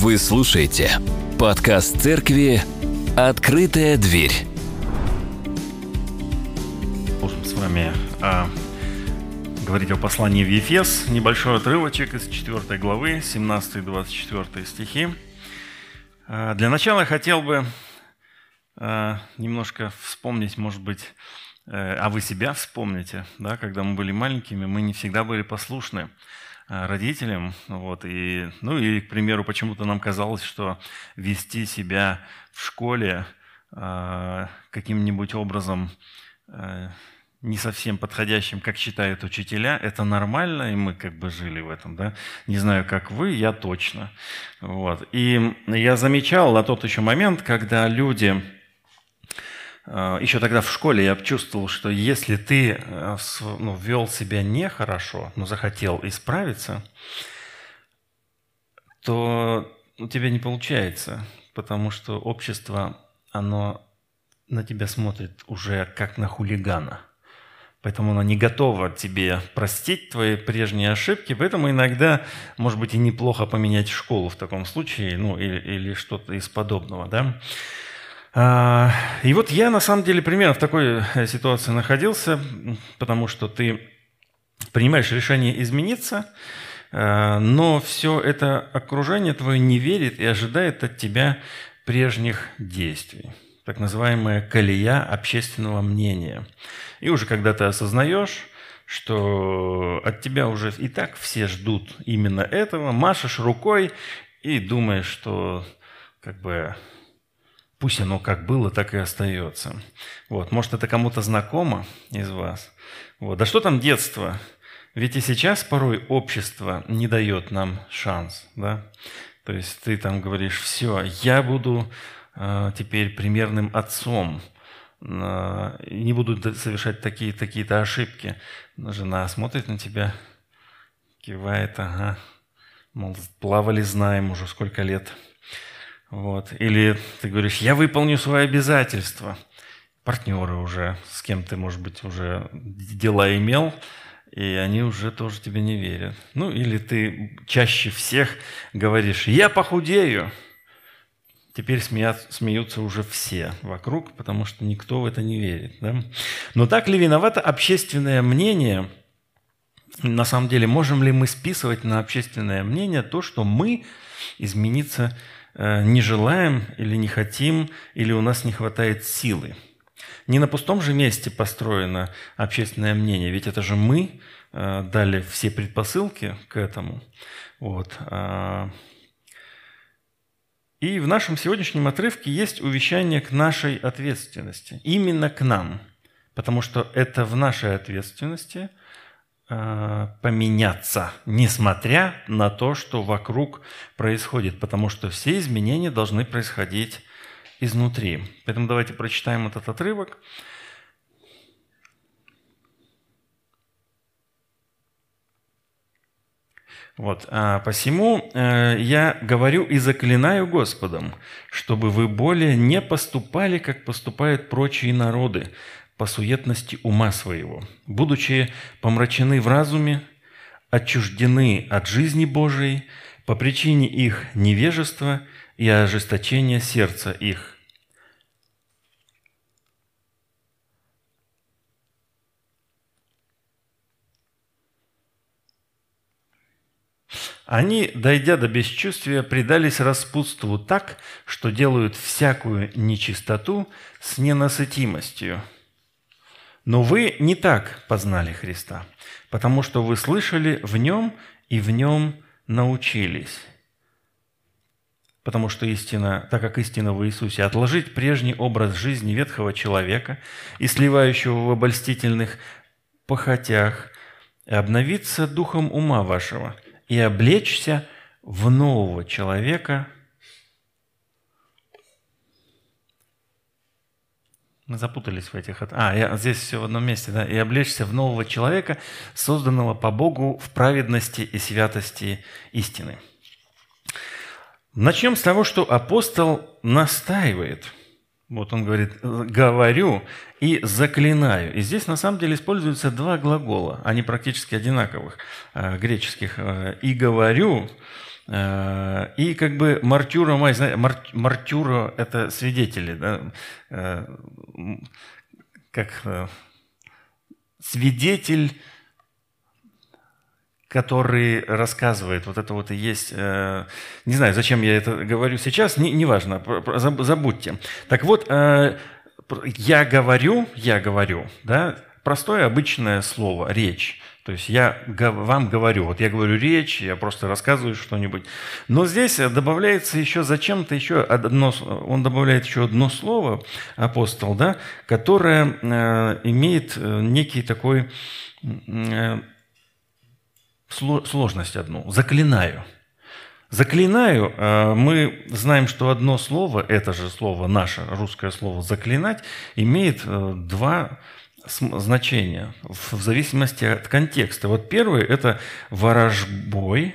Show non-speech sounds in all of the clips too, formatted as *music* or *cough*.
Вы слушаете подкаст церкви «Открытая дверь». Можем с вами а, говорить о послании в Ефес. Небольшой отрывочек из 4 главы, 17-24 стихи. А, для начала хотел бы а, немножко вспомнить, может быть, э, а вы себя вспомните, да, когда мы были маленькими, мы не всегда были послушны. Э, родителям. Вот, и, ну и, к примеру, почему-то нам казалось, что вести себя в школе э, каким-нибудь образом э, не совсем подходящим, как считают учителя, это нормально, и мы как бы жили в этом, да. Не знаю, как вы, я точно. Вот. И я замечал на тот еще момент, когда люди еще тогда в школе я чувствовал, что если ты э, ну, вел себя нехорошо, но захотел исправиться, то у тебя не получается, потому что общество, оно на тебя смотрит уже как на хулигана. Поэтому оно не готово тебе простить твои прежние ошибки. Поэтому иногда, может быть, и неплохо поменять школу в таком случае, ну, или, или что-то из подобного, да. А, и вот я на самом деле примерно в такой э, ситуации находился, потому что ты принимаешь решение измениться, э, но все это окружение твое не верит и ожидает от тебя прежних действий. Так называемая колея общественного мнения. И уже когда ты осознаешь, что от тебя уже и так все ждут именно этого, машешь рукой и думаешь, что как бы Пусть оно как было, так и остается. Вот. Может, это кому-то знакомо из вас? Вот. Да что там детство? Ведь и сейчас порой общество не дает нам шанс. Да? То есть ты там говоришь, все, я буду э, теперь примерным отцом, э, не буду совершать такие, такие-то ошибки. Жена смотрит на тебя, кивает, ага, мол, плавали, знаем уже сколько лет – вот. Или ты говоришь, я выполню свои обязательства. Партнеры уже, с кем ты, может быть, уже дела имел, и они уже тоже тебе не верят. Ну, или ты чаще всех говоришь, я похудею. Теперь смеят, смеются уже все вокруг, потому что никто в это не верит. Да? Но так ли виновато общественное мнение? На самом деле, можем ли мы списывать на общественное мнение то, что мы измениться не желаем или не хотим, или у нас не хватает силы. Не на пустом же месте построено общественное мнение, ведь это же мы э, дали все предпосылки к этому. Вот. А. И в нашем сегодняшнем отрывке есть увещание к нашей ответственности, именно к нам, потому что это в нашей ответственности – Э, поменяться, несмотря на то, что вокруг происходит, потому что все изменения должны происходить изнутри. Поэтому давайте прочитаем этот отрывок. Вот, а посему э, я говорю и заклинаю Господом, чтобы вы более не поступали, как поступают прочие народы, по суетности ума своего, будучи помрачены в разуме, отчуждены от жизни Божией по причине их невежества и ожесточения сердца их. Они, дойдя до бесчувствия, предались распутству так, что делают всякую нечистоту с ненасытимостью – но вы не так познали Христа, потому что вы слышали в Нем и в Нем научились. Потому что истина, так как истина в Иисусе, отложить прежний образ жизни ветхого человека и сливающего в обольстительных похотях, и обновиться духом ума вашего и облечься в нового человека – Мы запутались в этих... А, я, здесь все в одном месте, да. «И облечься в нового человека, созданного по Богу в праведности и святости истины». Начнем с того, что апостол настаивает. Вот он говорит «говорю» и «заклинаю». И здесь на самом деле используются два глагола, они практически одинаковых, э, греческих. Э, «И говорю» и как бы мартюра, мар, мартюра – это свидетели, да? Э, как э, свидетель, который рассказывает, вот это вот и есть, не знаю, зачем я это говорю сейчас, не, неважно, забудьте. Так вот, я говорю, я говорю, да, простое обычное слово, речь. То есть я вам говорю, вот я говорю речь, я просто рассказываю что-нибудь. Но здесь добавляется еще зачем-то еще одно, он добавляет еще одно слово, апостол, да, которое э, имеет э, некий такой э, сложность одну. Заклинаю. Заклинаю, мы знаем, что одно слово, это же слово, наше русское слово «заклинать», имеет два значения в зависимости от контекста. Вот первое – это ворожбой,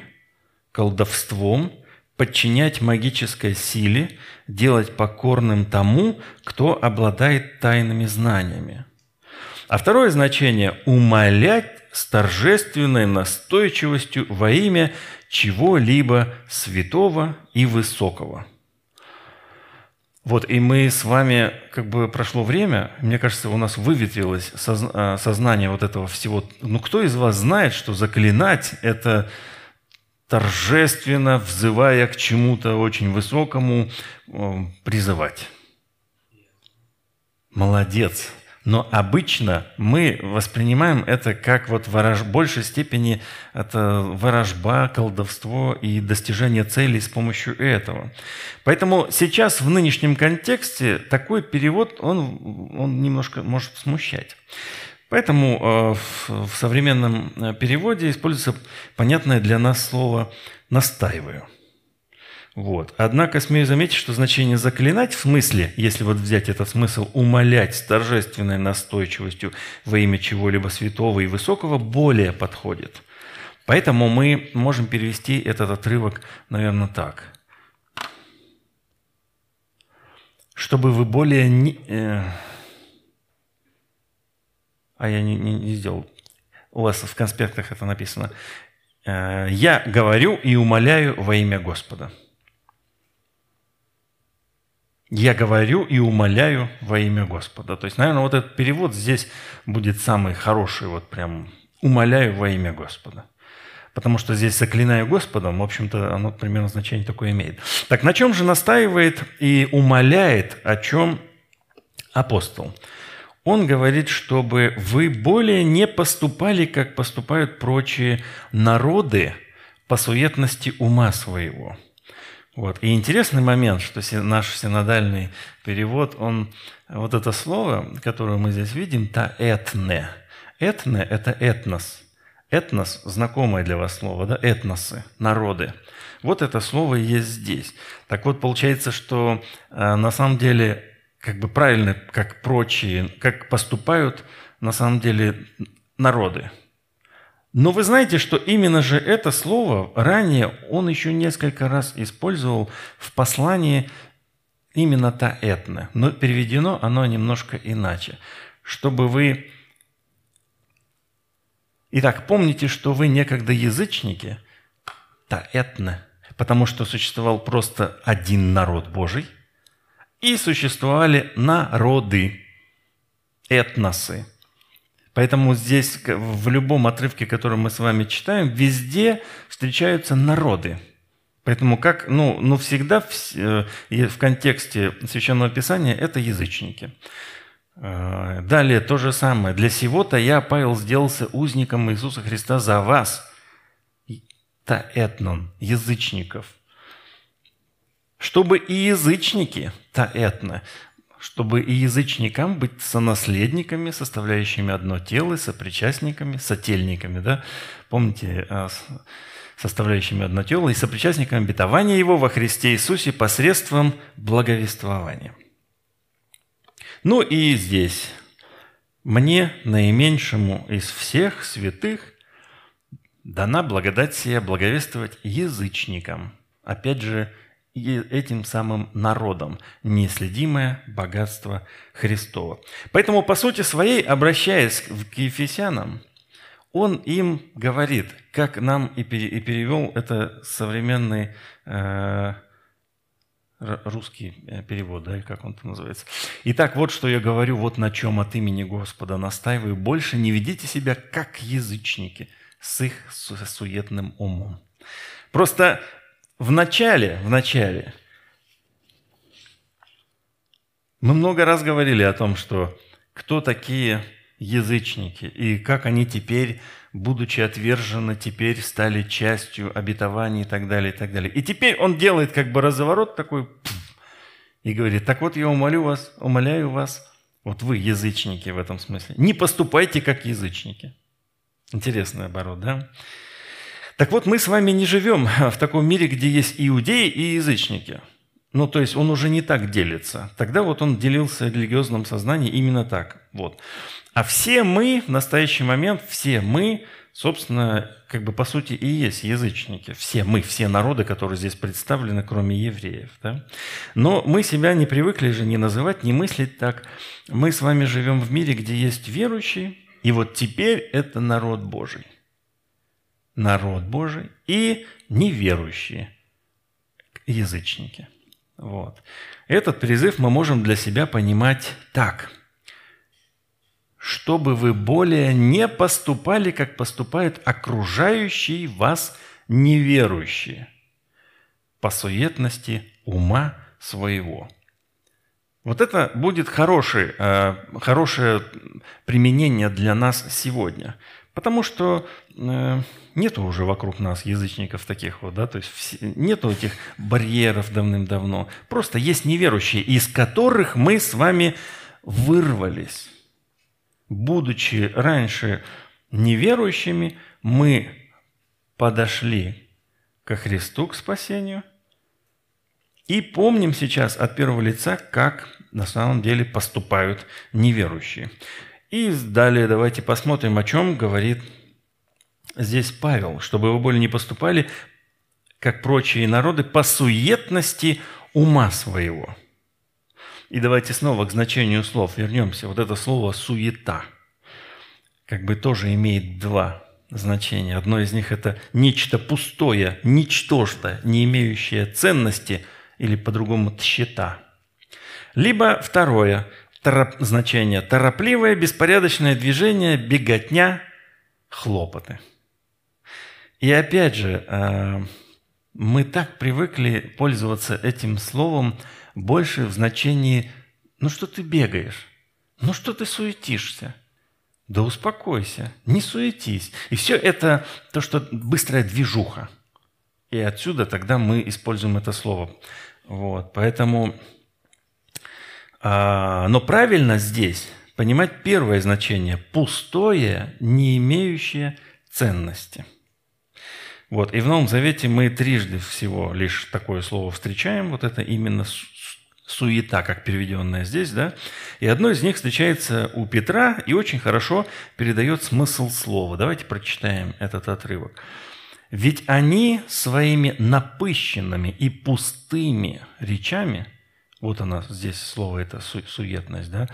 колдовством, подчинять магической силе, делать покорным тому, кто обладает тайными знаниями. А второе значение – умолять с торжественной настойчивостью во имя чего-либо святого и высокого – вот, и мы с вами, как бы прошло время, мне кажется, у нас выветрилось э, сознание вот этого всего. Ну, кто из вас знает, что заклинать – это торжественно, взывая к чему-то очень высокому, э, призывать? Молодец. Но обычно мы воспринимаем это как вот ворож... в большей степени это ворожба, колдовство и достижение целей с помощью этого. Поэтому сейчас в нынешнем контексте такой перевод, он, он немножко может смущать. Поэтому э, в современном э, переводе используется понятное для нас слово «настаиваю». Вот. Однако смею заметить, что значение «заклинать» в смысле, если вот взять этот смысл, умолять с торжественной настойчивостью во имя чего-либо святого и высокого, более подходит. Поэтому мы можем перевести этот отрывок, наверное, так. Чтобы вы более... Не, э, а я не, не, не сделал. У вас в конспектах это написано. Э, «Я говорю и умоляю во имя Господа». Я говорю и умоляю во имя Господа. То есть, наверное, вот этот перевод здесь будет самый хороший, вот прям умоляю во имя Господа. Потому что здесь заклинаю Господом, в общем-то, оно примерно значение такое имеет. Так на чем же настаивает и умоляет, о чем апостол? Он говорит, чтобы вы более не поступали, как поступают прочие народы по суетности ума своего – вот. И интересный момент, что наш синодальный перевод, он вот это слово, которое мы здесь видим, та этне. Этне – это этнос. Этнос – знакомое для вас слово, да? Этносы, народы. Вот это слово есть здесь. Так вот, получается, что э, на самом деле как бы правильно, как прочие, как поступают на самом деле народы – но вы знаете, что именно же это слово ранее он еще несколько раз использовал в послании именно та этно, но переведено оно немножко иначе. Чтобы вы... Итак, помните, что вы некогда язычники, та этно, потому что существовал просто один народ Божий, и существовали народы, этносы – Поэтому здесь в любом отрывке, который мы с вами читаем, везде встречаются народы. Поэтому как, ну, ну всегда в, э, в контексте Священного Писания это язычники. Э, далее то же самое. «Для сего-то я, Павел, сделался узником Иисуса Христа за вас». Та этнон, язычников. Чтобы и язычники, та этно, чтобы и язычникам быть сонаследниками, составляющими одно тело, сопричастниками, сотельниками, да? Помните, а, составляющими одно тело и сопричастниками обетования Его во Христе Иисусе посредством благовествования. Ну и здесь мне, наименьшему из всех святых, дана благодать сия благовествовать язычникам. Опять же, и этим самым народом неследимое богатство Христова. Поэтому, по сути своей, обращаясь к Ефесянам, он им говорит, как нам и, перевел это современный э, русский э, перевод, да, как он там называется. Итак, вот что я говорю, вот на чем от имени Господа настаиваю. Больше не ведите себя как язычники с их суетным умом. Просто в начале, в начале мы много раз говорили о том, что кто такие язычники, и как они теперь, будучи отвержены, теперь стали частью обетований и так далее, и так далее. И теперь он делает как бы разворот такой и говорит, так вот я умолю вас, умоляю вас, вот вы язычники в этом смысле, не поступайте как язычники. Интересный оборот, да? Так вот, мы с вами не живем *laughs* в таком мире, где есть иудеи и язычники – ну, то есть он уже не так делится. Тогда вот он делился в религиозном сознании именно так. Вот. А все мы в настоящий момент, все мы, собственно, как бы по сути и есть язычники. Все мы, все народы, которые здесь представлены, кроме евреев. Да? Но мы себя не привыкли же не называть, не мыслить так. Мы с вами живем в мире, где есть верующие, и вот теперь это народ Божий. Народ Божий и неверующие язычники. Вот. Этот призыв мы можем для себя понимать так. Чтобы вы более не поступали, как поступают окружающие вас неверующие, по суетности ума своего. Вот это будет хороший, э, хорошее применение для нас сегодня. Потому что э, нету уже вокруг нас язычников таких вот, да, то есть все, нету этих барьеров давным-давно. Просто есть неверующие, из которых мы с вами вырвались. Будучи раньше неверующими, мы подошли ко Христу, к спасению, и помним сейчас от первого лица, как на самом деле поступают неверующие. И далее давайте посмотрим, о чем говорит здесь Павел, чтобы вы более не поступали, как прочие народы, по суетности ума своего. И давайте снова к значению слов вернемся. Вот это слово «суета» как бы тоже имеет два значения. Одно из них – это нечто пустое, ничтожное, не имеющее ценности, или по-другому «тщета». Либо второе – Тороп, значение торопливое, беспорядочное движение, беготня, хлопоты. И опять же, э, мы так привыкли пользоваться этим словом больше в значении «ну что ты бегаешь?», «ну что ты суетишься?», «да успокойся», «не суетись». И все это то, что быстрая движуха. И отсюда тогда мы используем это слово. Вот, поэтому но правильно здесь понимать первое значение – пустое, не имеющее ценности. Вот. И в Новом Завете мы трижды всего лишь такое слово встречаем, вот это именно суета, как переведенная здесь, да, и одно из них встречается у Петра и очень хорошо передает смысл слова. Давайте прочитаем этот отрывок. «Ведь они своими напыщенными и пустыми речами – вот она здесь слово это суетность, да,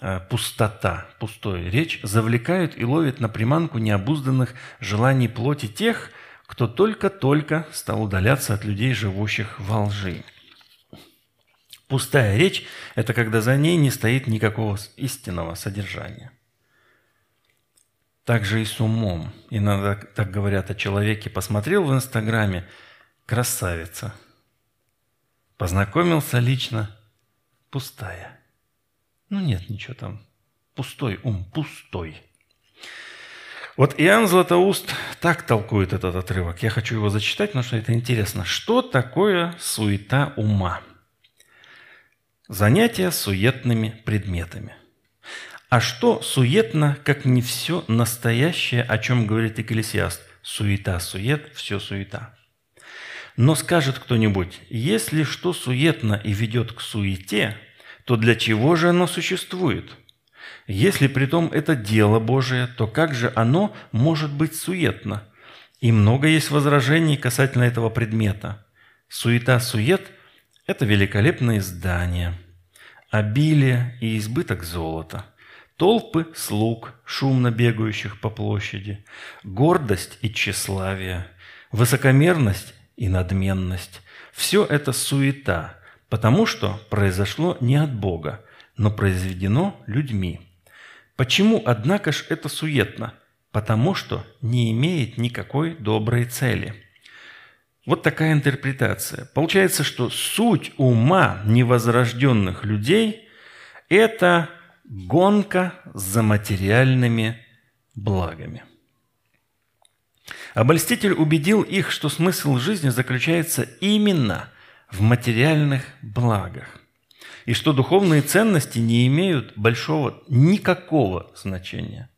э, пустота, пустой речь, завлекают и ловят на приманку необузданных желаний плоти тех, кто только-только стал удаляться от людей, живущих во лжи. Пустая речь – это когда за ней не стоит никакого истинного содержания. Также и с умом. Иногда так говорят о человеке. Посмотрел в Инстаграме – красавица – Познакомился лично, пустая. Ну нет, ничего там. Пустой ум, пустой. Вот Иоанн Златоуст так толкует этот отрывок. Я хочу его зачитать, потому что это интересно. Что такое суета ума? Занятие суетными предметами. А что суетно, как не все настоящее, о чем говорит Экклесиаст? Суета-сует, все суета. Но скажет кто-нибудь, если что суетно и ведет к суете, то для чего же оно существует? Если при том это дело Божие, то как же оно может быть суетно? И много есть возражений касательно этого предмета. Суета-сует – это великолепные здания, обилие и избыток золота, толпы слуг, шумно бегающих по площади, гордость и тщеславие, высокомерность и надменность. Все это суета, потому что произошло не от Бога, но произведено людьми. Почему, однако ж, это суетно? Потому что не имеет никакой доброй цели. Вот такая интерпретация. Получается, что суть ума невозрожденных людей – это гонка за материальными благами. Обольститель убедил их, что смысл жизни заключается именно в материальных благах, и что духовные ценности не имеют большого, никакого значения.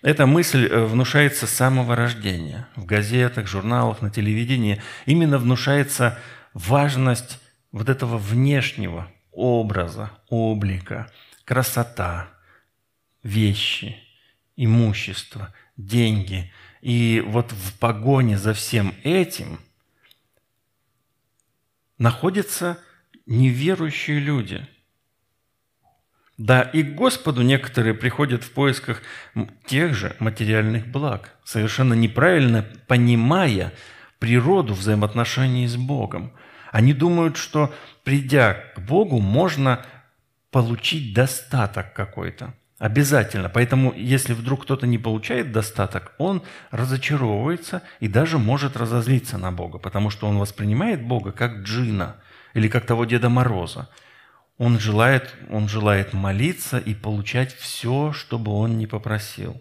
Эта мысль э, внушается с самого рождения. В газетах, журналах, на телевидении именно внушается важность вот этого внешнего образа, облика, красота, вещи, имущество, деньги. И вот в погоне за всем этим находятся неверующие люди. Да, и к Господу некоторые приходят в поисках тех же материальных благ, совершенно неправильно понимая природу взаимоотношений с Богом. Они думают, что придя к Богу, можно получить достаток какой-то. Обязательно. Поэтому, если вдруг кто-то не получает достаток, он разочаровывается и даже может разозлиться на Бога, потому что он воспринимает Бога как джина или как того Деда Мороза. Он желает, он желает молиться и получать все, что бы он не попросил.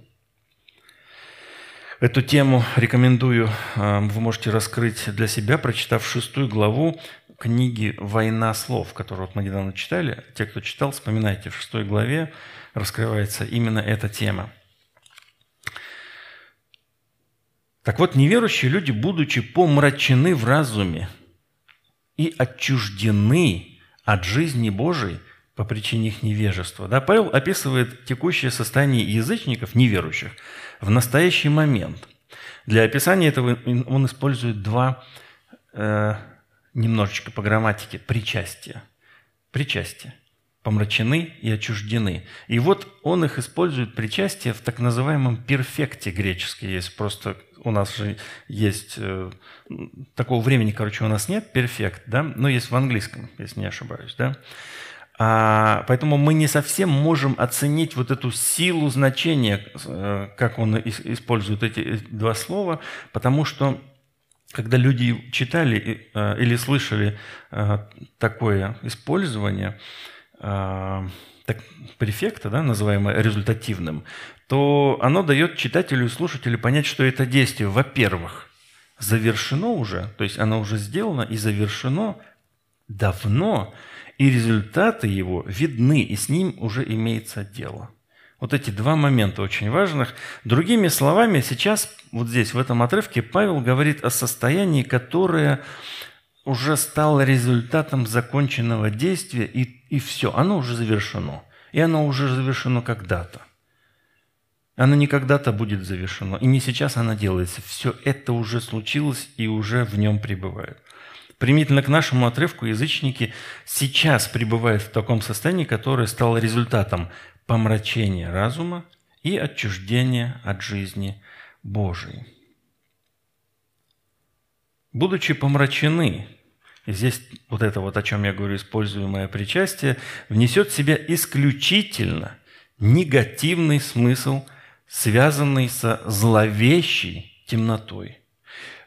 Эту тему рекомендую, э, вы можете раскрыть для себя, прочитав шестую главу книги «Война слов», которую вот мы недавно читали. Те, кто читал, вспоминайте, в шестой главе раскрывается именно эта тема. Так вот, неверующие люди, будучи помрачены в разуме и отчуждены от жизни Божией по причине их невежества. Да, Павел описывает текущее состояние язычников, неверующих, в настоящий момент. Для описания этого он использует два э, немножечко по грамматике причастия. Причастие. Помрачены и отчуждены. И вот он их использует причастие в так называемом перфекте греческий есть. Просто у нас же есть... Э, такого времени, короче, у нас нет, перфект, да? Но есть в английском, если не ошибаюсь, да? А, поэтому мы не совсем можем оценить вот эту силу значения, э, как он использует эти два слова, потому что когда люди читали э, или слышали э, такое использование э, так, префекта, да, называемое результативным, то оно дает читателю и слушателю понять, что это действие, во-первых, завершено уже, то есть оно уже сделано и завершено давно, и результаты его видны, и с ним уже имеется дело – вот эти два момента очень важных. Другими словами, сейчас вот здесь, в этом отрывке, Павел говорит о состоянии, которое уже стало результатом законченного действия, и, и все, оно уже завершено. И оно уже завершено когда-то. Оно не когда-то будет завершено, и не сейчас оно делается. Все это уже случилось и уже в нем пребывает. Примительно к нашему отрывку язычники сейчас пребывают в таком состоянии, которое стало результатом помрачение разума и отчуждение от жизни Божией. Будучи помрачены, и здесь вот это вот, о чем я говорю, используемое причастие, внесет в себя исключительно негативный смысл, связанный со зловещей темнотой.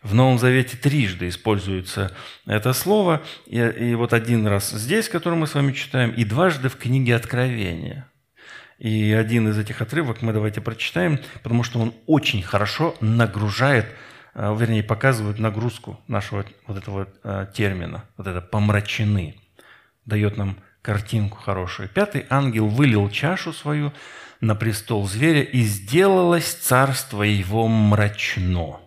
В Новом Завете трижды используется это слово, и, и вот один раз здесь, который мы с вами читаем, и дважды в книге Откровения – и один из этих отрывок мы давайте прочитаем, потому что он очень хорошо нагружает, э, вернее, показывает нагрузку нашего вот этого э, термина, вот это «помрачены», дает нам картинку хорошую. Пятый ангел вылил чашу свою на престол зверя, и сделалось царство его мрачно.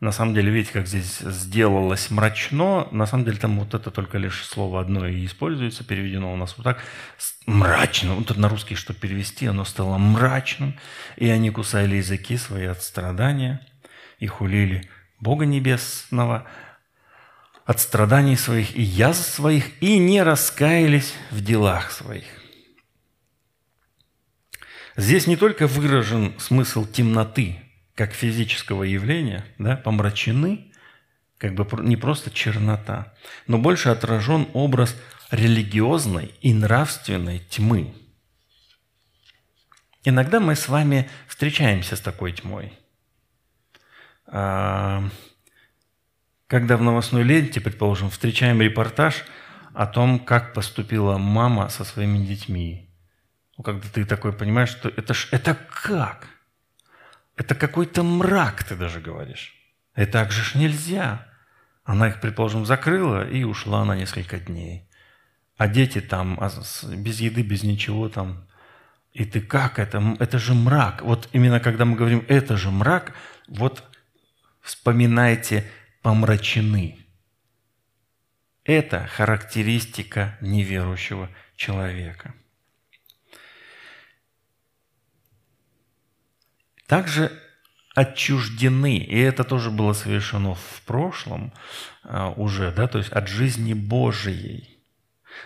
На самом деле, видите, как здесь сделалось мрачно. На самом деле, там вот это только лишь слово одно и используется, переведено у нас вот так. Мрачно. Вот на русский, что перевести, оно стало мрачным. И они кусали языки свои от страдания и хулили Бога Небесного от страданий своих и язв своих, и не раскаялись в делах своих. Здесь не только выражен смысл темноты, как физического явления, да, помрачены, как бы не просто чернота, но больше отражен образ религиозной и нравственной тьмы. Иногда мы с вами встречаемся с такой тьмой. А, когда в новостной ленте, предположим, встречаем репортаж о том, как поступила мама со своими детьми. Ну, когда ты такой понимаешь, что это, ж, это как? Это какой-то мрак, ты даже говоришь. И так же ж нельзя. Она их, предположим, закрыла и ушла на несколько дней. А дети там а без еды, без ничего там. И ты как это? Это же мрак. Вот именно когда мы говорим «это же мрак», вот вспоминайте «помрачены». Это характеристика неверующего человека. Также отчуждены, и это тоже было совершено в прошлом а, уже, да, то есть от жизни Божией.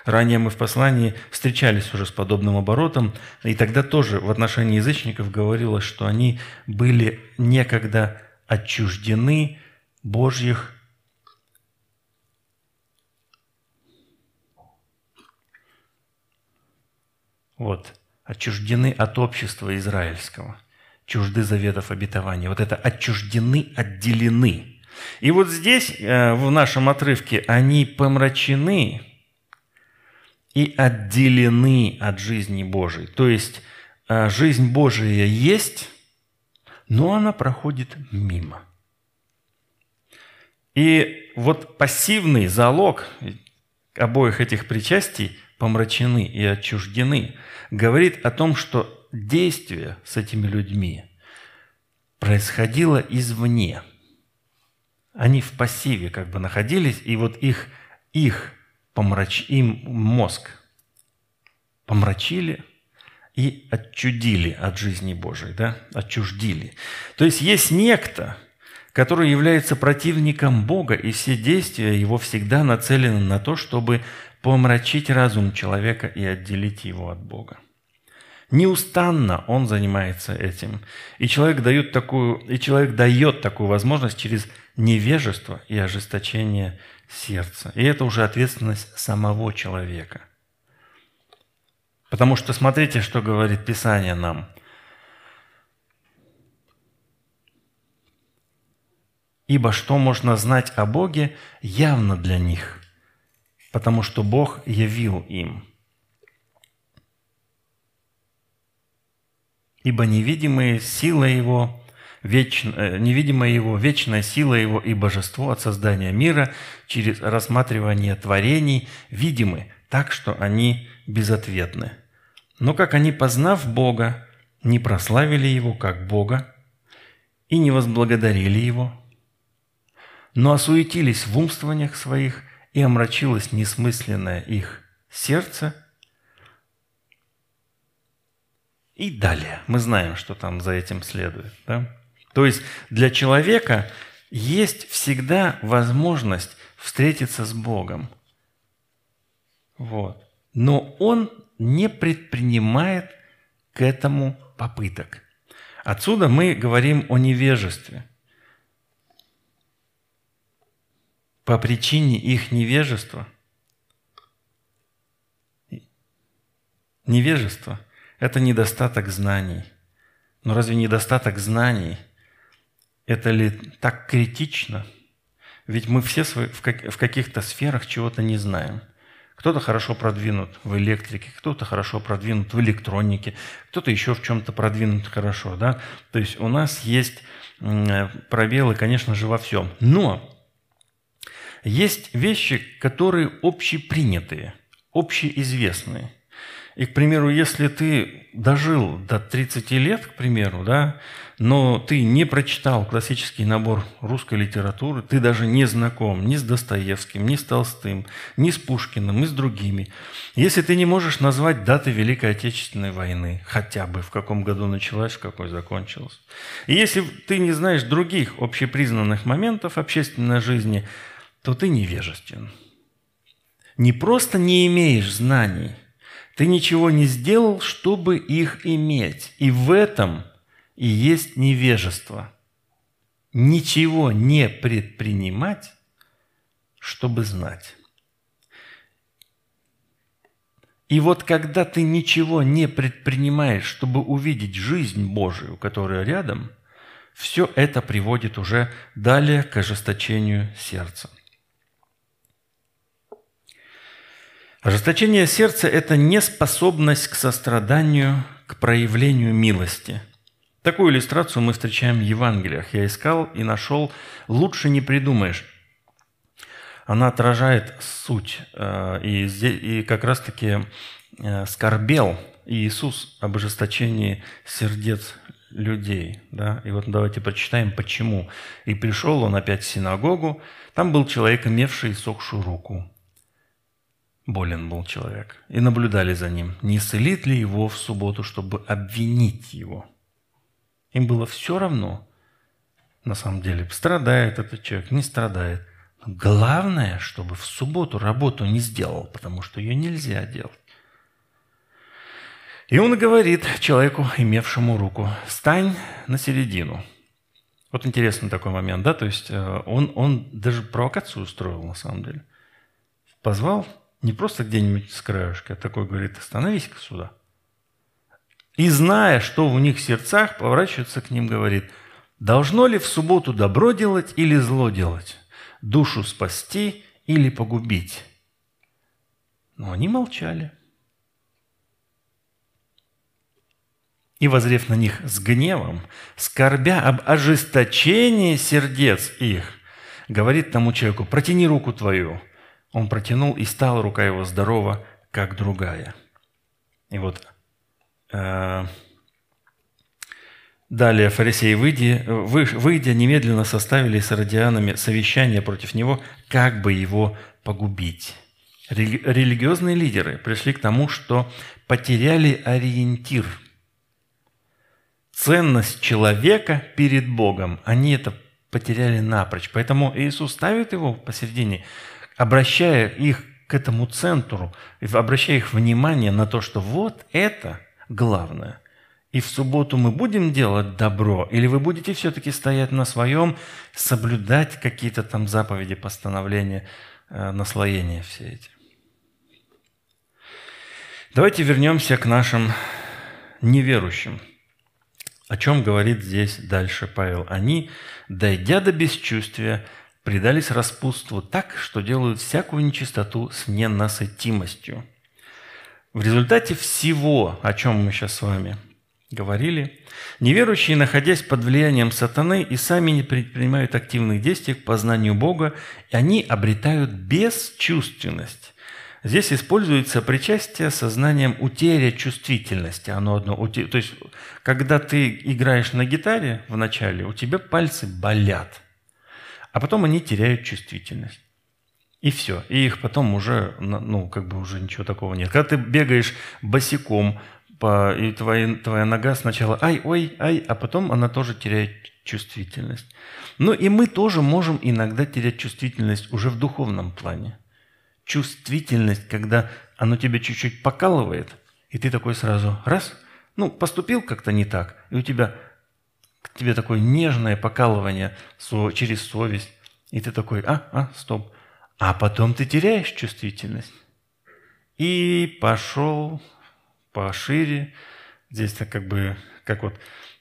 Ранее мы в послании встречались уже с подобным оборотом, и тогда тоже в отношении язычников говорилось, что они были некогда отчуждены Божьих вот, отчуждены от общества израильского, чужды заветов обетования. Вот это отчуждены, отделены. И вот здесь, э, в нашем отрывке, они помрачены и отделены от жизни Божией. То есть э, жизнь Божия есть, но она проходит мимо. И вот пассивный залог обоих этих причастий помрачены и отчуждены, говорит о том, что действие с этими людьми происходило извне. Они в пассиве как бы находились, и вот их, их помрач... им мозг помрачили и отчудили от жизни Божией, да? отчуждили. То есть есть некто, который является противником Бога, и все действия его всегда нацелены на то, чтобы помрачить разум человека и отделить его от Бога. Неустанно он занимается этим. И человек, дает такую, и человек дает такую возможность через невежество и ожесточение сердца. И это уже ответственность самого человека. Потому что смотрите, что говорит Писание нам. Ибо что можно знать о Боге явно для них – потому что Бог явил им. Ибо невидимые сила Его, веч... Э, невидимая Его, вечная сила Его и божество от создания мира через рассматривание творений видимы, так что они безответны. Но как они, познав Бога, не прославили Его как Бога и не возблагодарили Его, но осуетились в умствованиях своих – и омрачилось несмысленное их сердце. И далее. Мы знаем, что там за этим следует. Да? То есть для человека есть всегда возможность встретиться с Богом. Вот. Но он не предпринимает к этому попыток. Отсюда мы говорим о невежестве – по причине их невежества. Невежество – это недостаток знаний. Но разве недостаток знаний – это ли так критично? Ведь мы все в каких-то сферах чего-то не знаем. Кто-то хорошо продвинут в электрике, кто-то хорошо продвинут в электронике, кто-то еще в чем-то продвинут хорошо. Да? То есть у нас есть пробелы, конечно же, во всем. Но есть вещи, которые общепринятые, общеизвестные. И, к примеру, если ты дожил до 30 лет, к примеру, да, но ты не прочитал классический набор русской литературы, ты даже не знаком ни с Достоевским, ни с Толстым, ни с Пушкиным, ни с другими. Если ты не можешь назвать даты Великой Отечественной войны, хотя бы в каком году началась, в какой закончилась. И если ты не знаешь других общепризнанных моментов общественной жизни – то ты невежествен. Не просто не имеешь знаний, Ты ничего не сделал, чтобы их иметь. И в этом и есть невежество. Ничего не предпринимать, чтобы знать. И вот когда ты ничего не предпринимаешь, чтобы увидеть жизнь Божию, которая рядом, все это приводит уже далее к ожесточению сердца. Ожесточение сердца – это неспособность к состраданию, к проявлению милости. Такую иллюстрацию мы встречаем в Евангелиях. Я искал и нашел, лучше не придумаешь. Она отражает суть. Э, и, как раз-таки э, скорбел Иисус об ожесточении сердец людей. Да? И вот давайте прочитаем, почему. «И пришел он опять в синагогу, там был человек, имевший сохшую руку. Болен был человек. И наблюдали за ним, не исцелит ли его в субботу, чтобы обвинить его. Им было все равно, на самом деле, страдает этот человек, не страдает. Главное, чтобы в субботу работу не сделал, потому что ее нельзя делать. И он говорит человеку, имевшему руку, «Стань на середину». Вот интересный такой момент, да, то есть э, он, он даже провокацию устроил на самом деле. Позвал не просто где-нибудь с краешка, а такой говорит, остановись-ка сюда. И зная, что в них сердцах, поворачивается к ним, говорит, должно ли в субботу добро делать или зло делать, душу спасти или погубить? Но они молчали. И, возрев на них с гневом, скорбя об ожесточении сердец их, говорит тому человеку, протяни руку твою – он протянул, и стала рука его здорова, как другая. И вот э, далее фарисеи, выйдя, выйдя, немедленно составили с радианами совещание против него, как бы его погубить. Религиозные лидеры пришли к тому, что потеряли ориентир. Ценность человека перед Богом. Они это потеряли напрочь. Поэтому Иисус ставит его посередине – обращая их к этому центру, обращая их внимание на то, что вот это главное. И в субботу мы будем делать добро, или вы будете все-таки стоять на своем, соблюдать какие-то там заповеди, постановления, э, наслоения все эти. Давайте вернемся к нашим неверующим. О чем говорит здесь дальше Павел? Они, дойдя до бесчувствия, предались распутству так, что делают всякую нечистоту с ненасытимостью. В результате всего, о чем мы сейчас с вами говорили, неверующие, находясь под влиянием сатаны, и сами не предпринимают активных действий к познанию Бога, и они обретают бесчувственность. Здесь используется причастие сознанием утеря чувствительности. Оно одно, то есть, когда ты играешь на гитаре в начале, у тебя пальцы болят – а потом они теряют чувствительность. И все. И их потом уже, ну, как бы уже ничего такого нет. Когда ты бегаешь босиком, по, и твоя, твоя нога сначала ай, ой, ай, а потом она тоже теряет чувствительность. Ну и мы тоже можем иногда терять чувствительность уже в духовном плане. Чувствительность, когда оно тебя чуть-чуть покалывает, и ты такой сразу раз, ну, поступил как-то не так, и у тебя к тебе такое нежное покалывание через совесть, и ты такой, а, а, стоп. А потом ты теряешь чувствительность. И пошел пошире. Здесь-то как бы, как вот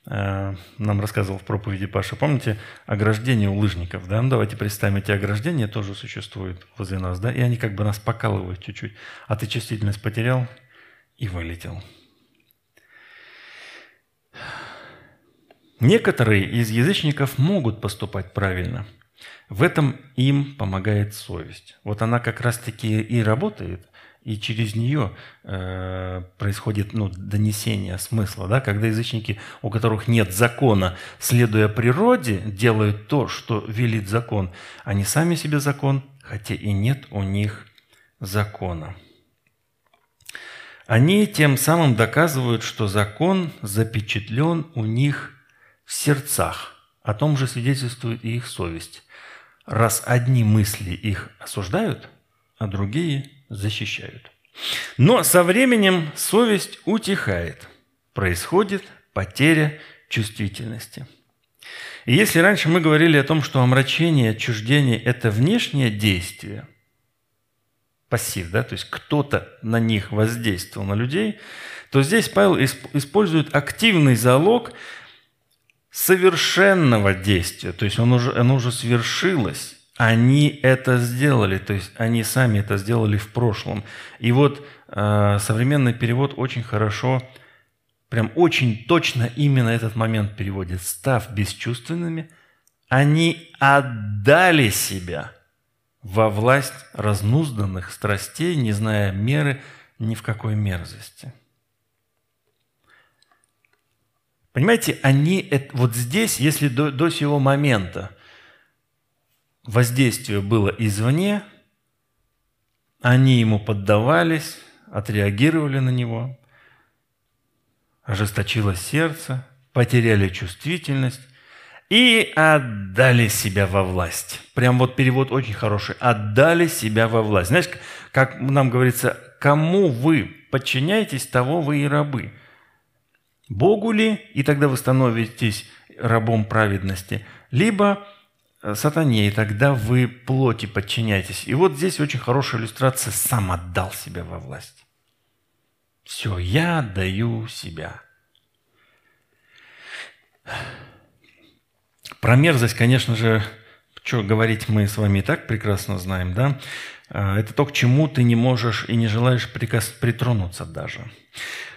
э, нам рассказывал в проповеди Паша, помните, ограждение у лыжников, да? Ну, давайте представим, эти ограждения тоже существуют возле нас, да? И они как бы нас покалывают чуть-чуть. А ты чувствительность потерял и вылетел. Некоторые из язычников могут поступать правильно. В этом им помогает совесть. Вот она как раз-таки и работает, и через нее э, происходит ну, донесение смысла. Да? Когда язычники, у которых нет закона, следуя природе, делают то, что велит закон, они сами себе закон, хотя и нет у них закона. Они тем самым доказывают, что закон запечатлен у них сердцах. О том же свидетельствует и их совесть. Раз одни мысли их осуждают, а другие защищают. Но со временем совесть утихает. Происходит потеря чувствительности. И если раньше мы говорили о том, что омрачение, отчуждение – это внешнее действие, пассив, да, то есть кто-то на них воздействовал, на людей, то здесь Павел использует активный залог совершенного действия, то есть он уже, оно уже свершилось, они это сделали, то есть они сами это сделали в прошлом. И вот э, современный перевод очень хорошо прям очень точно именно этот момент переводит. Став бесчувственными, они отдали себя во власть разнузданных страстей, не зная меры ни в какой мерзости. Понимаете, они вот здесь, если до, до сего момента воздействие было извне, они ему поддавались, отреагировали на него, ожесточилось сердце, потеряли чувствительность и отдали себя во власть. Прям вот перевод очень хороший. Отдали себя во власть. Знаешь, как нам говорится, кому вы подчиняетесь, того вы и рабы. Богу ли, и тогда вы становитесь рабом праведности, либо э, сатане, и тогда вы плоти подчиняетесь. И вот здесь очень хорошая иллюстрация «сам отдал себя во власть». Все, я даю себя. Про мерзость, конечно же, что говорить мы с вами и так прекрасно знаем, да? А, это то, к чему ты не можешь и не желаешь прикос... притронуться даже.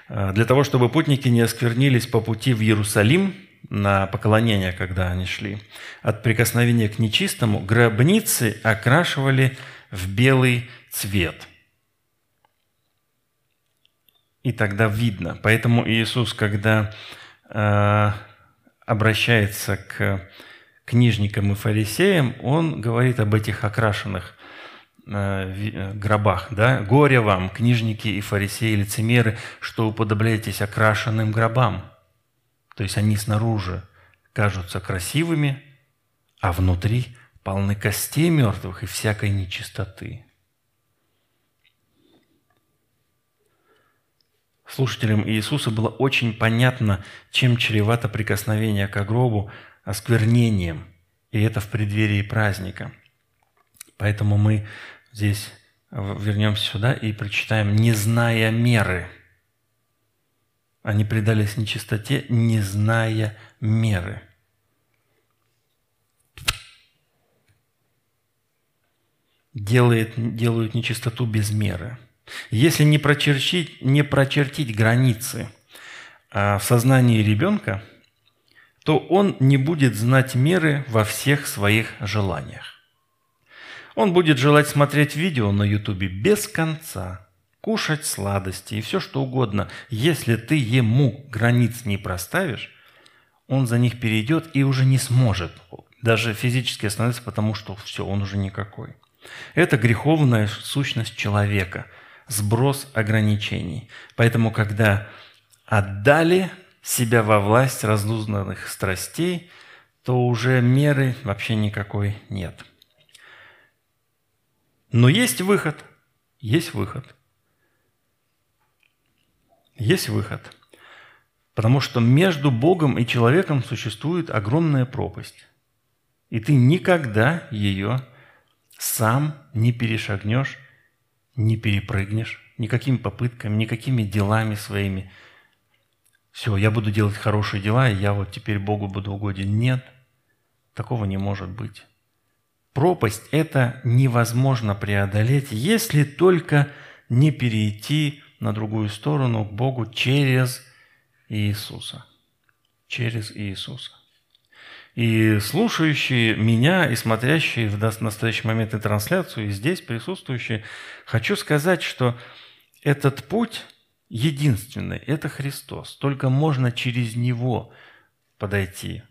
А, для того, чтобы путники не осквернились по пути в Иерусалим на поклонение, когда они шли, от прикосновения к нечистому, гробницы окрашивали в белый цвет – и тогда видно. Поэтому Иисус, когда э, обращается к книжникам и фарисеям, Он говорит об этих окрашенных э, гробах. Да? «Горе вам, книжники и фарисеи, лицемеры, что уподобляетесь окрашенным гробам». То есть они снаружи кажутся красивыми, а внутри полны костей мертвых и всякой нечистоты. Слушателям Иисуса было очень понятно, чем чревато прикосновение к гробу осквернением, и это в преддверии праздника. Поэтому мы здесь вернемся сюда и прочитаем «не зная меры». Они предались нечистоте, не зная меры. Делает, делают нечистоту без меры – если не прочертить, не прочертить границы а, в сознании ребенка, то он не будет знать меры во всех своих желаниях. Он будет желать смотреть видео на Ютубе без конца, кушать сладости и все что угодно. Если ты ему границ не проставишь, он за них перейдет и уже не сможет даже физически остановиться, потому что все, он уже никакой. Это греховная сущность человека – сброс ограничений. Поэтому, когда отдали себя во власть разнузданных страстей, то уже меры вообще никакой нет. Но есть выход. Есть выход. Есть выход. Потому что между Богом и человеком существует огромная пропасть. И ты никогда ее сам не перешагнешь не перепрыгнешь никакими попытками, никакими делами своими. Все, я буду делать хорошие дела, и я вот теперь Богу буду угоден. Нет, такого не может быть. Пропасть – это невозможно преодолеть, если только не перейти на другую сторону к Богу через Иисуса. Через Иисуса. И слушающие меня и смотрящие в настоящий момент и трансляцию, и здесь присутствующие, хочу сказать, что этот путь единственный – это Христос. Только можно через Него подойти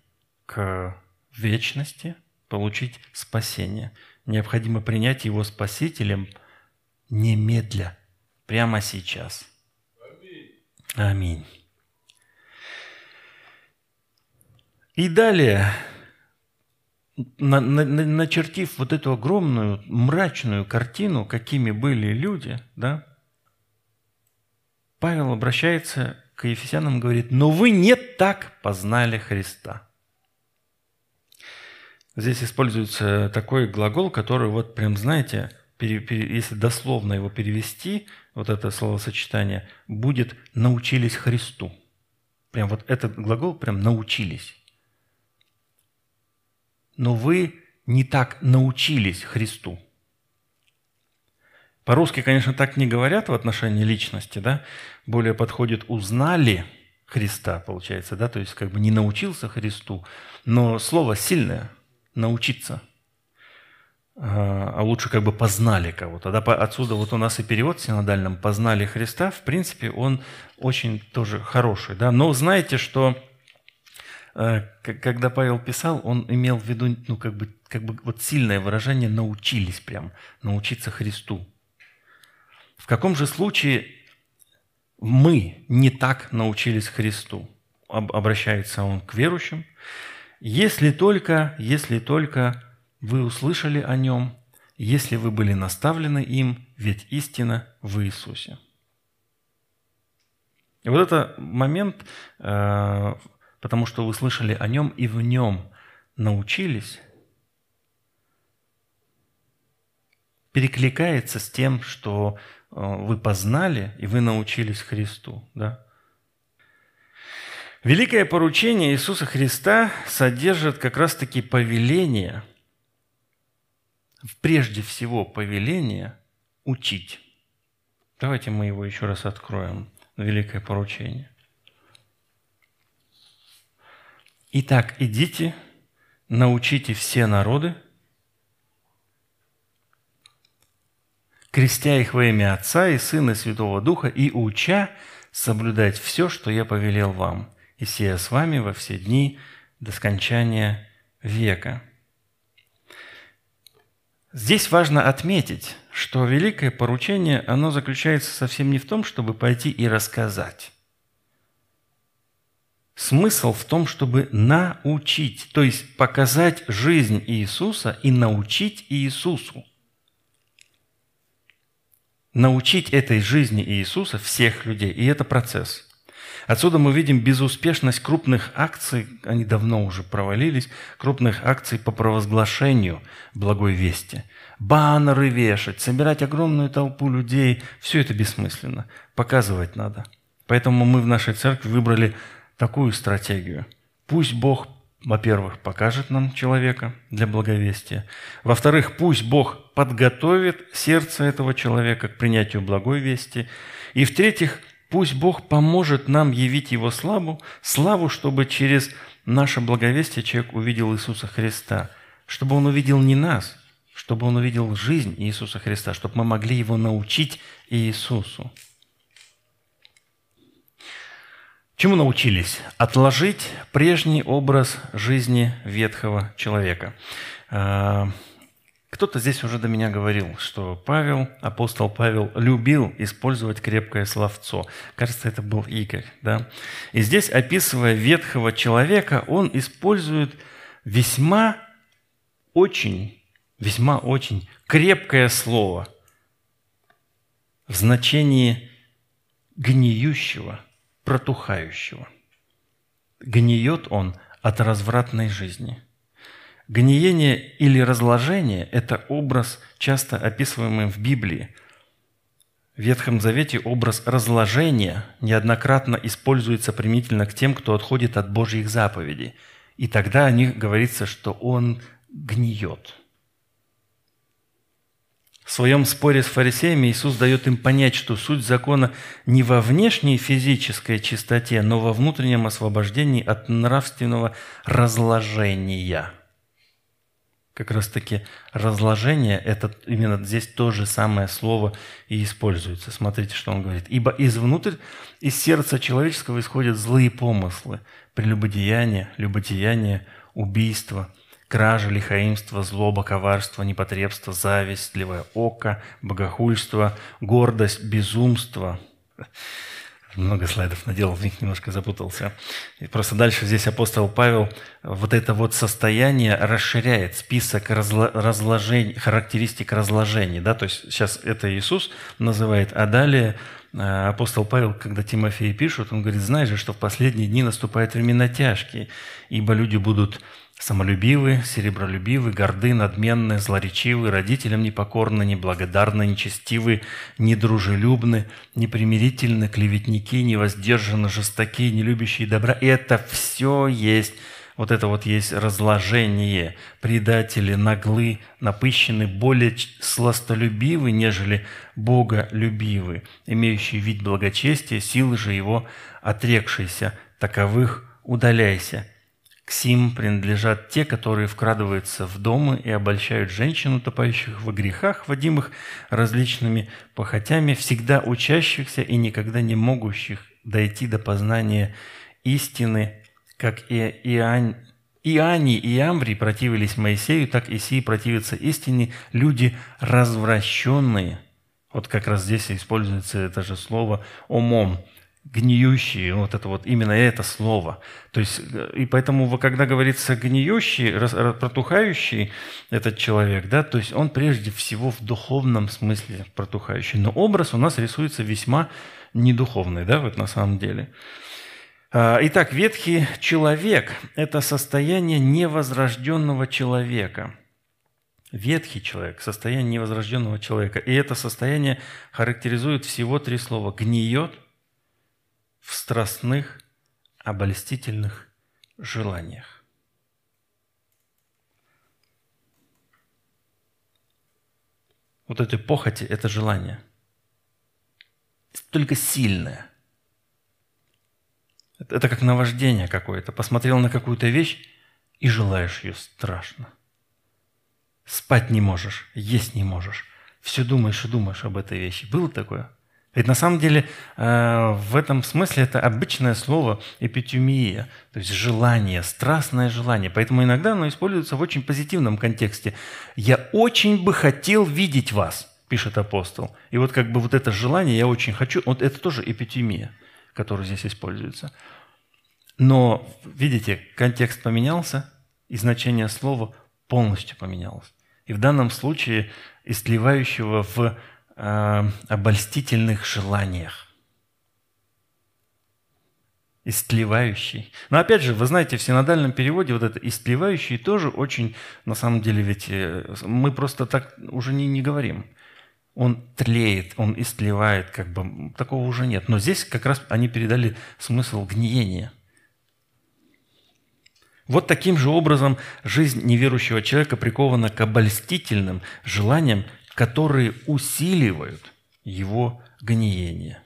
к вечности, получить спасение. Необходимо принять Его Спасителем немедля, прямо сейчас. Аминь. И далее, начертив вот эту огромную мрачную картину, какими были люди, да, Павел обращается к Ефесянам и говорит, но вы не так познали Христа. Здесь используется такой глагол, который вот прям, знаете, пере, пере, если дословно его перевести, вот это словосочетание, будет «научились Христу». Прям вот этот глагол прям «научились». Но вы не так научились Христу. По-русски, конечно, так не говорят в отношении личности, да? Более подходит «узнали Христа», получается, да? То есть как бы не научился Христу, но слово сильное – научиться, а, а лучше как бы познали кого-то. Да, отсюда вот у нас и перевод в синодальном «познали Христа», в принципе, он очень тоже хороший. Да? Но знаете, что э, когда Павел писал, он имел в виду, ну, как бы, как бы вот сильное выражение «научились прям», научиться Христу. В каком же случае мы не так научились Христу? Обращается он к верующим. Если только, если только вы услышали о нем, если вы были наставлены им, ведь истина в Иисусе. И вот это момент, э, потому что вы слышали о нем и в нем научились, перекликается с тем, что э, вы познали и вы научились Христу. Да? Великое поручение Иисуса Христа содержит как раз-таки повеление, прежде всего повеление учить. Давайте мы его еще раз откроем. Великое поручение. Итак, идите, научите все народы, крестя их во имя Отца и Сына и Святого Духа, и уча соблюдать все, что я повелел вам – и сия с вами во все дни до скончания века». Здесь важно отметить, что великое поручение, оно заключается совсем не в том, чтобы пойти и рассказать. Смысл в том, чтобы научить, то есть показать жизнь Иисуса и научить Иисусу. Научить этой жизни Иисуса всех людей. И это процесс. Отсюда мы видим безуспешность крупных акций, они давно уже провалились, крупных акций по провозглашению благой вести. Баннеры вешать, собирать огромную толпу людей – все это бессмысленно. Показывать надо. Поэтому мы в нашей церкви выбрали такую стратегию. Пусть Бог, во-первых, покажет нам человека для благовестия. Во-вторых, пусть Бог подготовит сердце этого человека к принятию благой вести. И в-третьих, Пусть Бог поможет нам явить Его славу, славу, чтобы через наше благовестие человек увидел Иисуса Христа, чтобы он увидел не нас, чтобы он увидел жизнь Иисуса Христа, чтобы мы могли его научить Иисусу. Чему научились? Отложить прежний образ жизни ветхого человека. Кто-то здесь уже до меня говорил, что Павел, апостол Павел, любил использовать крепкое словцо. Кажется, это был Игорь. Да? И здесь, описывая ветхого человека, он использует весьма очень, весьма очень крепкое слово в значении гниющего, протухающего. Гниет он от развратной жизни – Гниение или разложение – это образ, часто описываемый в Библии. В Ветхом Завете образ разложения неоднократно используется применительно к тем, кто отходит от Божьих заповедей. И тогда о них говорится, что он гниет. В своем споре с фарисеями Иисус дает им понять, что суть закона не во внешней физической чистоте, но во внутреннем освобождении от нравственного разложения – как раз-таки разложение, это именно здесь то же самое слово и используется. Смотрите, что он говорит. «Ибо извнутрь, из сердца человеческого исходят злые помыслы, прелюбодеяние, любодеяние, убийство, кража, лихаимство, злоба, коварство, непотребство, зависть, сливое око, богохульство, гордость, безумство». Много слайдов наделал, в *laughs* них немножко запутался. И просто дальше здесь апостол Павел вот это вот состояние расширяет список разло, разложений, характеристик разложений. Да? То есть сейчас это Иисус называет, а далее э, апостол Павел, когда Тимофей пишет, он говорит, знаешь же, что в последние дни наступают времена тяжкие, ибо люди будут Самолюбивы, серебролюбивы, горды, надменны, злоречивы, родителям непокорны, неблагодарны, нечестивы, недружелюбны, непримирительны, клеветники, невоздержаны, жестоки, не любящие добра. Это все есть, вот это вот есть разложение. Предатели, наглы, напыщены, более сластолюбивы, нежели боголюбивы, имеющие вид благочестия, силы же его отрекшиеся. Таковых удаляйся. К сим принадлежат те, которые вкрадываются в дома и обольщают женщин, утопающих во грехах, водимых различными похотями, всегда учащихся и никогда не могущих дойти до познания истины, как и Иоанн, Иоанни и Амврий противились Моисею, так и сии противятся истине, люди развращенные. Вот как раз здесь используется это же слово «умом», гниющие, вот это вот именно это слово. То есть, э, и поэтому, когда говорится гниющий, протухающий этот человек, да, то есть он прежде всего в духовном смысле протухающий. Но образ у нас рисуется весьма недуховный, да, вот на самом деле. А, итак, ветхий человек – это состояние невозрожденного человека. Ветхий человек – состояние невозрожденного человека. И это состояние характеризует всего три слова – гниет – в страстных, обольстительных желаниях. Вот эти похоти – это желание. Только сильное. Это как наваждение какое-то. Посмотрел на какую-то вещь и желаешь ее страшно. Спать не можешь, есть не можешь. Все думаешь и думаешь об этой вещи. Было такое? Ведь на самом деле э, в этом смысле это обычное слово эпитюмия, то есть желание, страстное желание. Поэтому иногда оно используется в очень позитивном контексте. «Я очень бы хотел видеть вас», пишет апостол. И вот как бы вот это желание «я очень хочу», вот это тоже эпитюмия, которая здесь используется. Но, видите, контекст поменялся, и значение слова полностью поменялось. И в данном случае истлевающего в э, обольстительных желаниях. Истлевающий. Но опять же, вы знаете, в синодальном переводе вот это истлевающий тоже очень, на самом деле, ведь э, мы просто так уже не, не говорим. Он тлеет, он истлевает, как бы такого уже нет. Но здесь как раз они передали смысл гниения. Вот таким же образом жизнь неверующего человека прикована к обольстительным желаниям которые усиливают его гниение.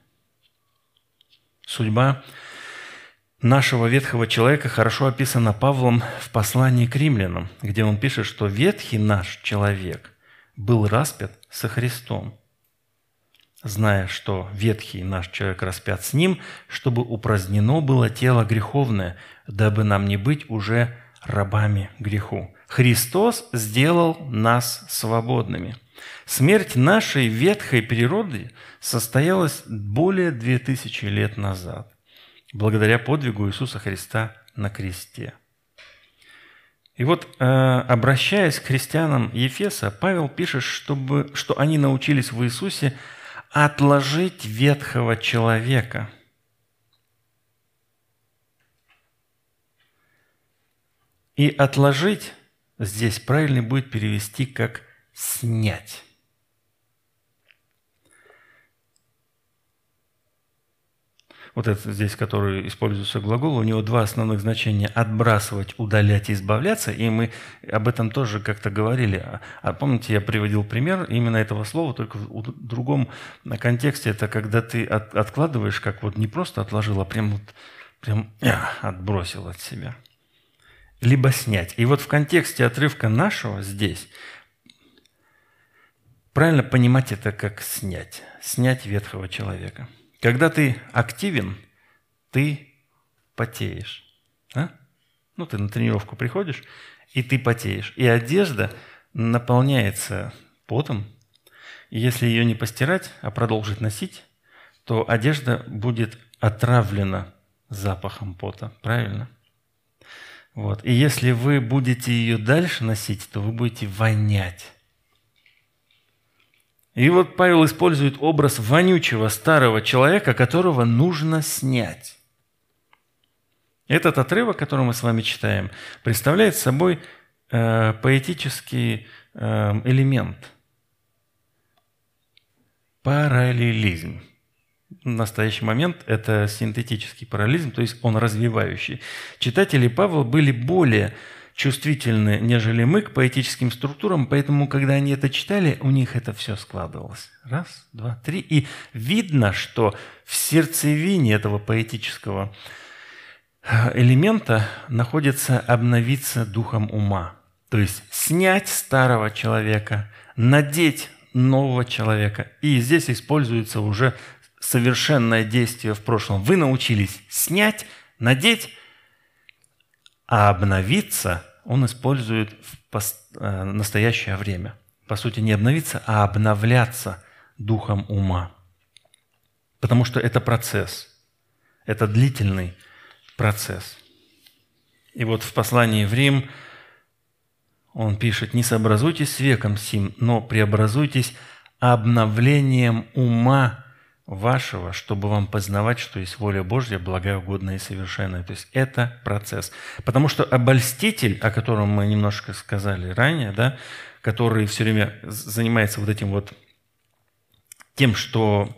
Судьба нашего ветхого человека хорошо описана Павлом в послании к римлянам, где он пишет, что ветхий наш человек был распят со Христом, зная, что ветхий наш человек распят с ним, чтобы упразднено было тело греховное, дабы нам не быть уже рабами греху. Христос сделал нас свободными – Смерть нашей ветхой природы состоялась более две тысячи лет назад, благодаря подвигу Иисуса Христа на кресте. И вот, э, обращаясь к христианам Ефеса, Павел пишет, чтобы, что они научились в Иисусе отложить ветхого человека. И отложить здесь правильно будет перевести как снять. Вот это здесь, который используется глагол, у него два основных значения – отбрасывать, удалять избавляться. И мы об этом тоже как-то говорили. А помните, я приводил пример именно этого слова, только в другом контексте. Это когда ты от, откладываешь, как вот не просто отложил, а прям, вот, прям а, отбросил от себя. Либо снять. И вот в контексте отрывка нашего здесь – Правильно понимать это как снять. Снять ветхого человека. Когда ты активен, ты потеешь. А? Ну, ты на тренировку приходишь, и ты потеешь. И одежда наполняется потом. И если ее не постирать, а продолжить носить, то одежда будет отравлена запахом пота. Правильно? Вот. И если вы будете ее дальше носить, то вы будете вонять. И вот Павел использует образ вонючего старого человека, которого нужно снять. Этот отрывок, который мы с вами читаем, представляет собой э, поэтический э, элемент. Параллелизм. В настоящий момент это синтетический параллелизм, то есть он развивающий. Читатели Павла были более чувствительны, нежели мы к поэтическим структурам, поэтому, когда они это читали, у них это все складывалось. Раз, два, три. И видно, что в сердцевине этого поэтического э, элемента находится обновиться духом ума. То есть снять старого человека, надеть нового человека. И здесь используется уже совершенное действие в прошлом. Вы научились снять, надеть, а обновиться он использует в э, настоящее время. По сути, не обновиться, а обновляться духом ума. Потому что это процесс. Это длительный процесс. И вот в послании в Рим он пишет, «Не сообразуйтесь с веком сим, но преобразуйтесь обновлением ума вашего, чтобы вам познавать, что есть воля Божья, благая, угодная и совершенная. То есть это процесс. Потому что обольститель, о котором мы немножко сказали ранее, да, который все время занимается вот этим вот тем, что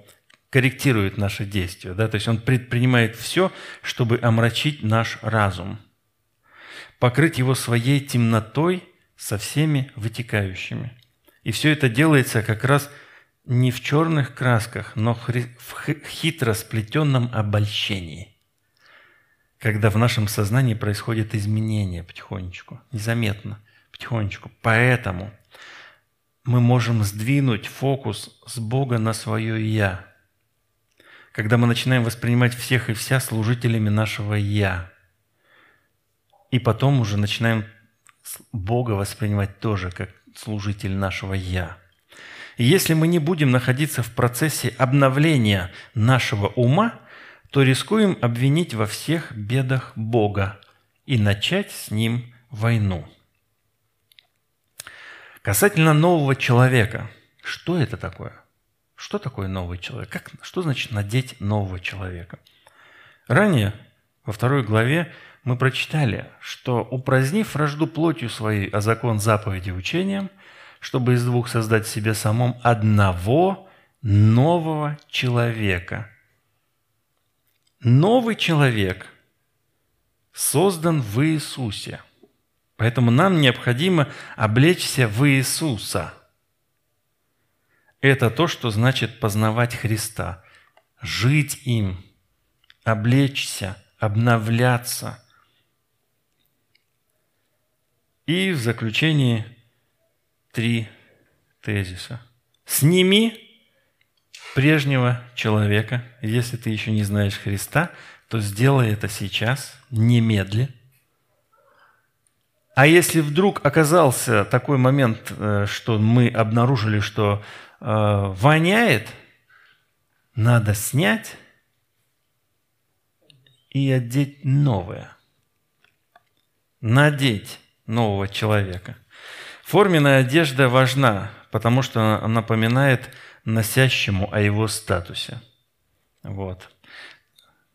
корректирует наши действия, да, то есть он предпринимает все, чтобы омрачить наш разум, покрыть его своей темнотой со всеми вытекающими. И все это делается как раз – не в черных красках, но в хитро сплетенном обольщении, когда в нашем сознании происходит изменение потихонечку, незаметно, потихонечку. Поэтому мы можем сдвинуть фокус с Бога на свое «я», когда мы начинаем воспринимать всех и вся служителями нашего «я», и потом уже начинаем Бога воспринимать тоже как служитель нашего «я». Если мы не будем находиться в процессе обновления нашего ума, то рискуем обвинить во всех бедах Бога и начать с Ним войну. Касательно нового человека, что это такое? Что такое новый человек? Как, что значит надеть нового человека? Ранее, во второй главе, мы прочитали, что упразднив вражду плотью своей, а закон заповеди учением – чтобы из двух создать себе самом одного нового человека. Новый человек создан в Иисусе. Поэтому нам необходимо облечься в Иисуса. Это то, что значит познавать Христа, жить им, облечься, обновляться. И в заключении – три тезиса. Сними прежнего человека. Если ты еще не знаешь Христа, то сделай это сейчас, немедли. А если вдруг оказался такой момент, э, что мы обнаружили, что э, воняет, надо снять и одеть новое. Надеть нового человека. Форменная одежда важна, потому что она напоминает носящему о его статусе. Вот.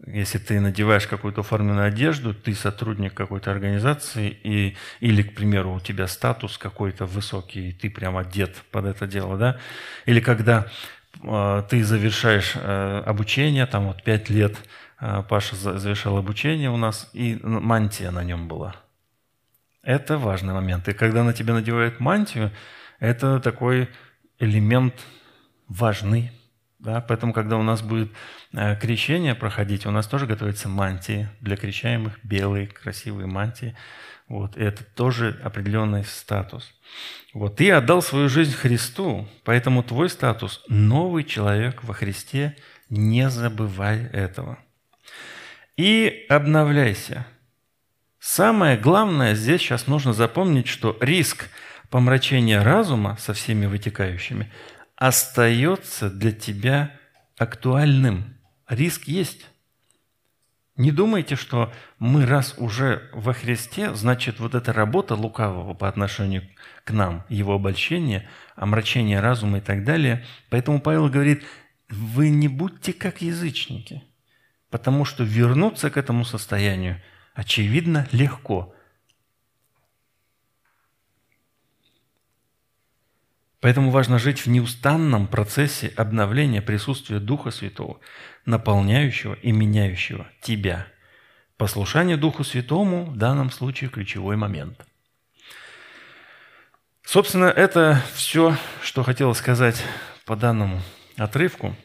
Если ты надеваешь какую-то форменную одежду, ты сотрудник какой-то организации, и, или, к примеру, у тебя статус какой-то высокий, и ты прям одет под это дело, да? Или когда э, ты завершаешь э, обучение, там вот пять лет э, Паша завершал обучение у нас, и мантия на нем была – это важный момент. И когда на тебя надевают мантию, это такой элемент важный. Да? Поэтому, когда у нас будет э, крещение проходить, у нас тоже готовятся мантии для крещаемых, белые, красивые мантии. Вот. И это тоже определенный статус. Вот. Ты отдал свою жизнь Христу, поэтому твой статус – новый человек во Христе. Не забывай этого. И обновляйся – Самое главное здесь сейчас нужно запомнить, что риск помрачения разума со всеми вытекающими остается для тебя актуальным. Риск есть. Не думайте, что мы раз уже во Христе, значит, вот эта работа лукавого по отношению к нам, его обольщение, омрачение разума и так далее. Поэтому Павел говорит, вы не будьте как язычники, потому что вернуться к этому состоянию, очевидно, легко. Поэтому важно жить в неустанном процессе обновления присутствия Духа Святого, наполняющего и меняющего тебя. Послушание Духу Святому в данном случае ключевой момент. Собственно, это все, что хотел сказать по данному отрывку.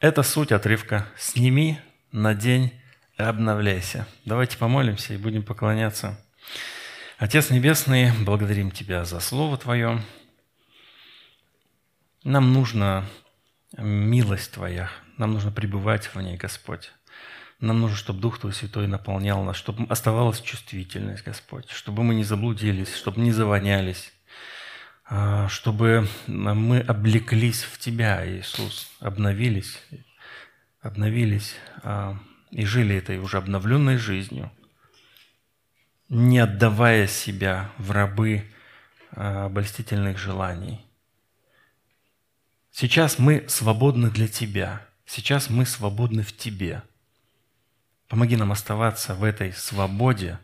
Это суть отрывка. Сними, надень и обновляйся. Давайте помолимся и будем поклоняться Отец Небесный, благодарим Тебя за Слово Твое. Нам нужна милость Твоя, нам нужно пребывать в ней, Господь. Нам нужно, чтобы Дух Твой Святой наполнял нас, чтобы оставалась чувствительность, Господь, чтобы мы не заблудились, чтобы не завонялись, а, чтобы мы облеклись в Тебя, Иисус, обновились, обновились а, и жили этой уже обновленной жизнью – не отдавая себя в рабы а, обольстительных желаний. Сейчас мы свободны для Тебя. Сейчас мы свободны в Тебе. Помоги нам оставаться в этой свободе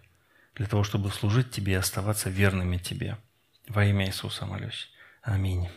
для того, чтобы служить Тебе и оставаться верными Тебе. Во имя Иисуса молюсь. Аминь.